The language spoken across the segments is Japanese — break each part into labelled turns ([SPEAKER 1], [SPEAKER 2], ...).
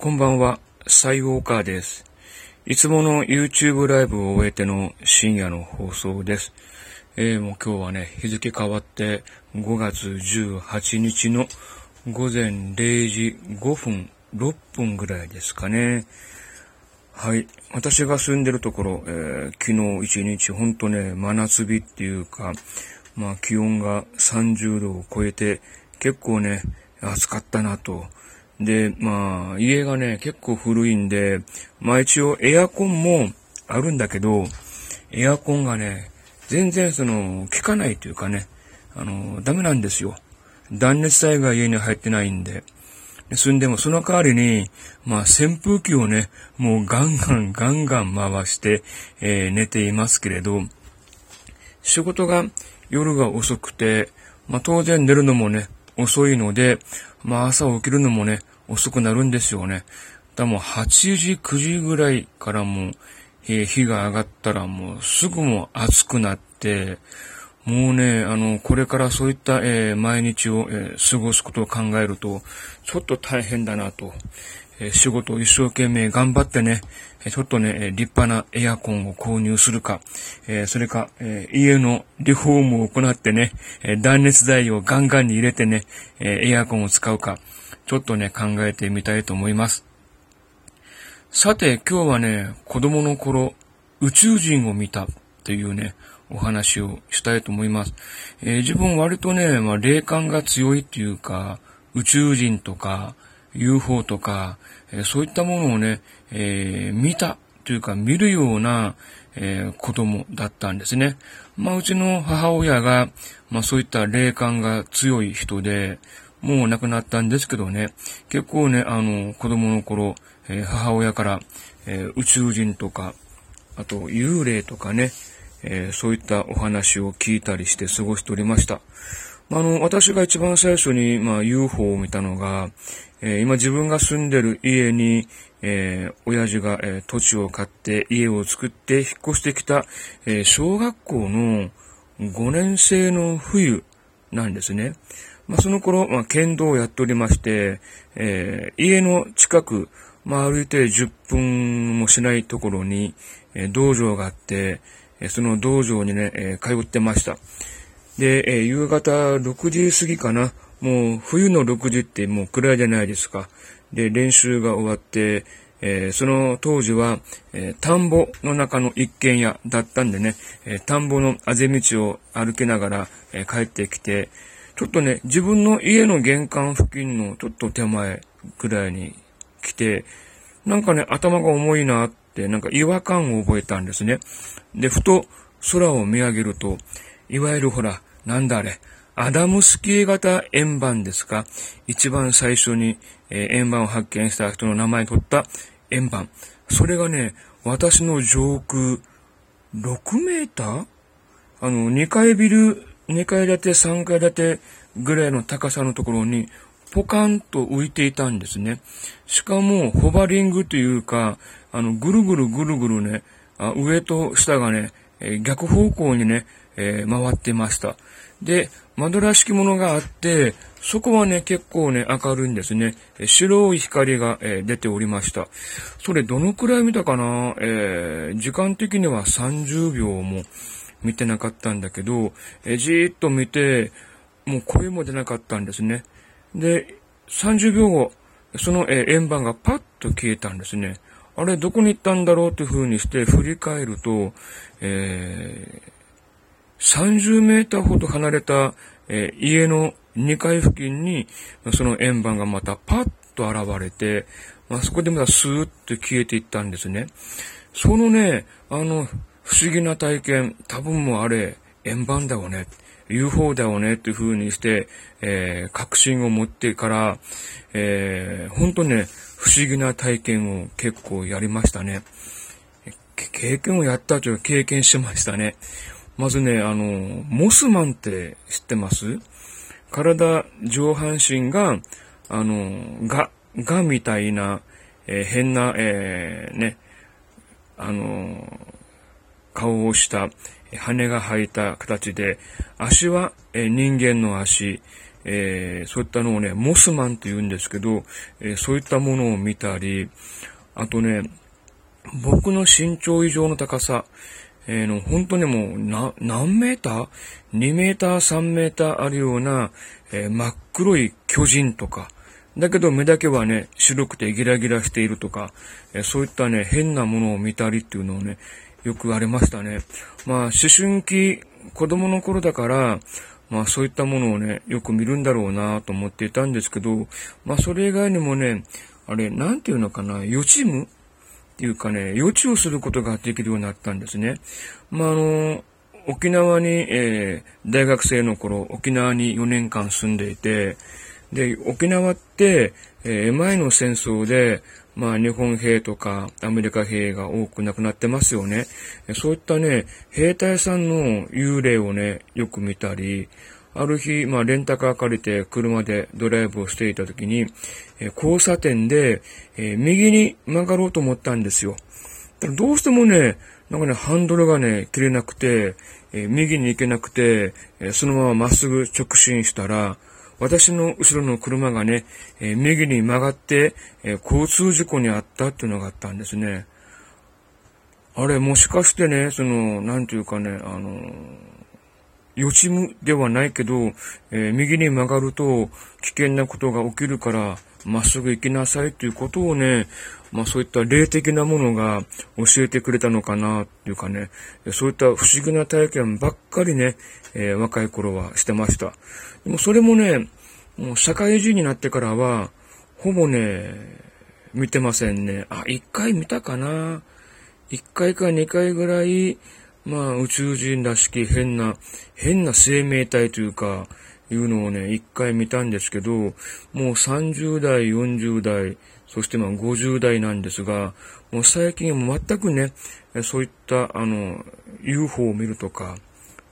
[SPEAKER 1] こんばんは、サイウォーカーです。いつもの YouTube ライブを終えての深夜の放送です。えー、もう今日はね、日付変わって5月18日の午前0時5分、6分ぐらいですかね。はい。私が住んでるところ、えー、昨日一日ほんとね、真夏日っていうか、まあ気温が30度を超えて結構ね、暑かったなと。で、まあ、家がね、結構古いんで、まあ一応エアコンもあるんだけど、エアコンがね、全然その、効かないというかね、あの、ダメなんですよ。断熱材が家に入ってないんで。住んでもその代わりに、まあ扇風機をね、もうガンガンガンガン回して、えー、寝ていますけれど、仕事が夜が遅くて、まあ当然寝るのもね、遅いので、まあ朝起きるのもね、遅くなるんですよね。だもう8時、9時ぐらいからもう、えー、日が上がったらもうすぐも暑くなって、もうね、あの、これからそういった、えー、毎日を、えー、過ごすことを考えると、ちょっと大変だなと。え仕事を一生懸命頑張ってね、えちょっとね、え立派なエアコンを購入するか、えそれか、え家のリフォームを行ってね、え断熱材をガンガンに入れてね、えエアコンを使うか、ちょっとね、考えてみたいと思います。さて、今日はね、子供の頃、宇宙人を見たというね、お話をしたいと思います。えー、自分割とね、まあ、霊感が強いっていうか、宇宙人とか、UFO とか、えー、そういったものをね、えー、見たというか見るような、えー、子供だったんですね。まあ、うちの母親が、まあ、そういった霊感が強い人で、もう亡くなったんですけどね、結構ね、あの、子供の頃、えー、母親から、えー、宇宙人とか、あと幽霊とかね、えー、そういったお話を聞いたりして過ごしておりました。あの、私が一番最初に、まあ、UFO を見たのが、え、今自分が住んでる家に、えー、親父が、え、土地を買って家を作って引っ越してきた、え小学校の5年生の冬なんですね。まあ、その頃、まあ、剣道をやっておりまして、え家の近く、まあ、歩いて10分もしないところに、え道場があって、その道場にね、え通ってました。で、え夕方6時過ぎかな。もう冬の6時ってもう暗いじゃないですか。で、練習が終わって、えー、その当時は、えー、田んぼの中の一軒家だったんでね、えー、田んぼのあぜ道を歩きながら、え帰ってきて、ちょっとね、自分の家の玄関付近のちょっと手前ぐらいに来て、なんかね、頭が重いなって、なんか違和感を覚えたんですね。で、ふと空を見上げると、いわゆるほら、なんだあれ、アダムスキー型円盤ですか？一番最初に、えー、円盤を発見した人の名前を取った円盤。それがね、私の上空6メーター？あの、2階ビル、2階建て、3階建てぐらいの高さのところにポカンと浮いていたんですね。しかも、ホバリングというか、あの、ぐるぐるぐるぐるね、あ上と下がね、え、逆方向にね、えー、回ってました。で、窓らしきものがあって、そこはね、結構ね、明るいんですね。白い光が、えー、出ておりました。それどのくらい見たかな？えー、時間的には30秒も見てなかったんだけど、え、じーっと見て、もう声も出なかったんですね。で、30秒後、その、円盤がパッと消えたんですね。あれ、どこに行ったんだろうという風にして振り返ると、えー30メーターほど離れた、えー、家の2階付近に、その円盤がまたパッと現れて、まあ、そこでまたスーッと消えていったんですね。そのね、あの、不思議な体験、多分もあれ、円盤だよね。UFO だよねっていう風にして、えー、確信を持ってから、えー、ほんとね、不思議な体験を結構やりましたね。経験をやったというか経験しましたね。まずね、あの、モスマンって知ってます？体、上半身が、あの、が、がみたいな、えー、変な、えー、ね、あの、顔をした、羽が生えた形で、足は、人間の足、えー、そういったのをね、モスマンって言うんですけど、えー、そういったものを見たり、あとね、僕の身長以上の高さ、えー、の、本当にもう、な、何メーター ?2 メーター、3メーターあるような、え、真っ黒い巨人とか、だけど目だけはね、白くてギラギラしているとか、え、そういったね、変なものを見たりっていうのをね、よくありましたね。まあ、思春期、子供の頃だから、まあそういったものをね、よく見るんだろうなと思っていたんですけど、まあそれ以外にもね、あれ、なんていうのかな、予知夢っていうかね、予知をすることができるようになったんですね。まああの、沖縄に、えー、大学生の頃、沖縄に4年間住んでいて、で、沖縄って、えー、前の戦争で、まあ日本兵とかアメリカ兵が多く亡くなってますよね。そういったね、兵隊さんの幽霊をね、よく見たり、ある日、まあレンタカー借りて車でドライブをしていた時に、え交差点で、えー、右に曲がろうと思ったんですよ。どうしてもね、なんかね、ハンドルがね、切れなくて、えー、右に行けなくて、え、そのまままっすぐ直進したら、私の後ろの車がね、えー、右に曲がって、えー、交通事故にあったっていうのがあったんですね。あれ、もしかしてね、その、なんていうかね、あの予知夢ではないけど、えー、右に曲がると危険なことが起きるから、まっすぐ行きなさいということをね、まあそういった霊的なものが教えてくれたのかなっていうかね、そういった不思議な体験ばっかりね、えー、若い頃はしてました。でもそれもね、もう社会人になってからは、ほぼね、見てませんね。あ、一回見たかな一回か二回ぐらい、まあ宇宙人らしき変な、変な生命体というか、いうのをね、一回見たんですけど、もう30代、40代、そしてまあ50代なんですが、もう最近は全くね、そういったあの、UFO を見るとか、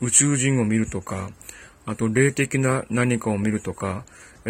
[SPEAKER 1] 宇宙人を見るとか、あと霊的な何かを見るとか、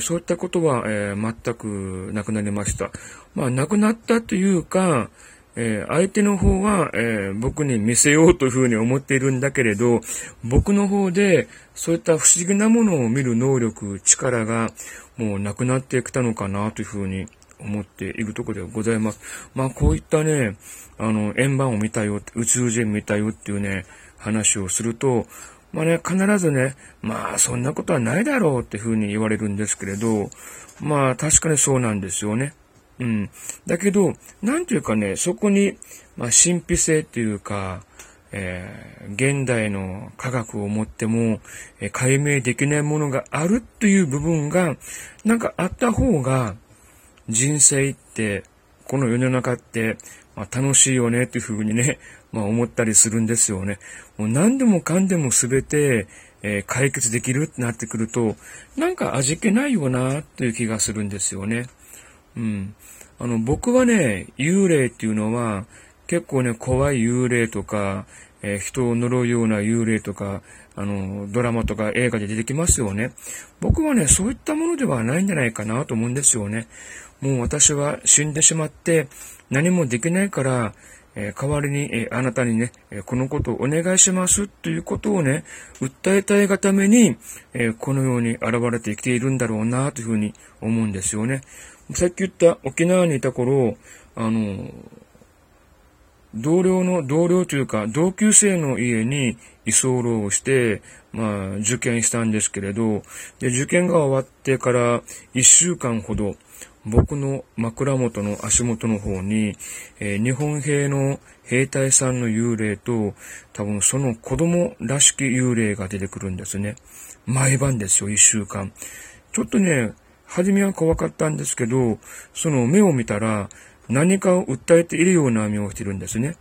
[SPEAKER 1] そういったことは、えー、全くなくなりました。まあ、なくなったというか、えー、相手の方は、えー、僕に見せようというふうに思っているんだけれど、僕の方でそういった不思議なものを見る能力、力がもうなくなってきたのかなというふうに思っているところでございます。まあこういったね、あの、円盤を見たよ、宇宙人見たよっていうね、話をすると、まあね、必ずね、まあそんなことはないだろうっていうふうに言われるんですけれど、まあ確かにそうなんですよね。うん。だけど、なんていうかね、そこに、まあ、神秘性っていうか、えー、現代の科学をもっても、えー、解明できないものがあるっていう部分が、なんかあった方が、人生って、この世の中って、まあ、楽しいよねっていうふうにね、まあ思ったりするんですよね。もう何でもかんでも全て、えー、解決できるってなってくると、なんか味気ないよなっていう気がするんですよね。うん。あの、僕はね、幽霊っていうのは、結構ね、怖い幽霊とか、えー、人を呪うような幽霊とか、あの、ドラマとか映画で出てきますよね。僕はね、そういったものではないんじゃないかなと思うんですよね。もう私は死んでしまって何もできないから、えー、代わりに、えー、あなたにね、えこのことをお願いしますということをね、訴えたいがために、えこのように現れてきているんだろうなというふうに思うんですよね。さっき言った沖縄にいた頃、あの、同僚の、同僚というか、同級生の家に居候をして、まあ、受験したんですけれど、で、受験が終わってから1週間ほど、僕の枕元の足元の方に、えー、日本兵の兵隊さんの幽霊と、多分その子供らしき幽霊が出てくるんですね。毎晩ですよ、1週間。ちょっとね、初めは怖かったんですけど、その目を見たら何かを訴えているような目をしてるんですね。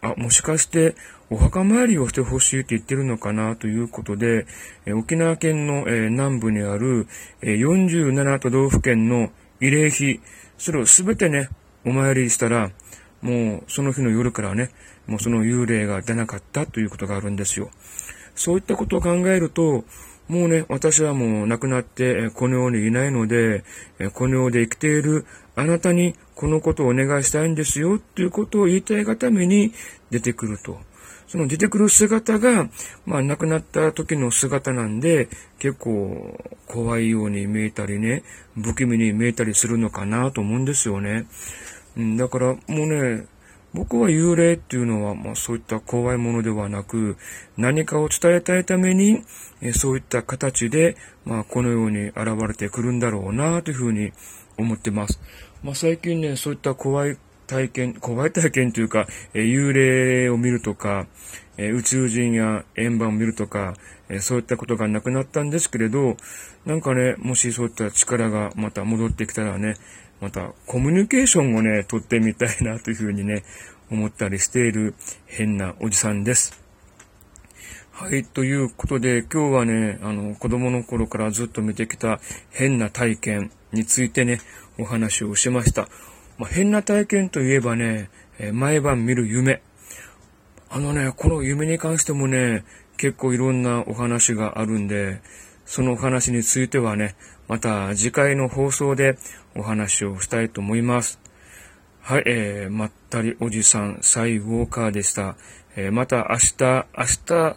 [SPEAKER 1] あ、もしかしてお墓参りをしてほしいって言ってるのかなということで、え沖縄県の、え南部にある、え47都道府県の慰霊碑、それをすべてね、お参りしたら、もうその日の夜からね、もうその幽霊が出なかったということがあるんですよ。そういったことを考えると、もうね、私はもう亡くなって、この世にいないので、この世で生きているあなたにこのことをお願いしたいんですよ、ということを言いたいがために出てくると。その出てくる姿が、まあ亡くなった時の姿なんで、結構怖いように見えたりね、不気味に見えたりするのかなと思うんですよね。だからもうね、僕は幽霊っていうのは、まあそういった怖いものではなく、何かを伝えたいために、えそういった形で、まあこのように現れてくるんだろうなというふうに思ってます。まあ最近ね、そういった怖い体験、怖い体験というか、え幽霊を見るとか、え宇宙人や円盤を見るとか、えそういったことがなくなったんですけれど、なんかね、もしそういった力がまた戻ってきたらね、またコミュニケーションをね、取ってみたいなというふうにね、思ったりしている変なおじさんです。はい、ということで今日はね、あの子供の頃からずっと見てきた変な体験についてね、お話をしました。まあ、変な体験といえばね、え毎晩見る夢。あのね、この夢に関してもね、結構いろんなお話があるんで、そのお話についてはね、また次回の放送でお話をしたいと思います。はい、えー、まったりおじさん、サイウォーカーでした。えー、また明日、明日、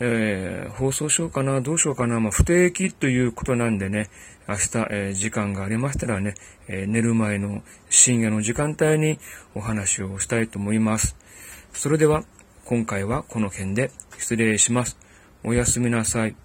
[SPEAKER 1] えー、放送しようかな、どうしようかな、まあ、不定期ということなんでね、明日、えー、時間がありましたらね、え寝る前の深夜の時間帯にお話をしたいと思います。それでは、今回はこの辺で失礼します。おやすみなさい。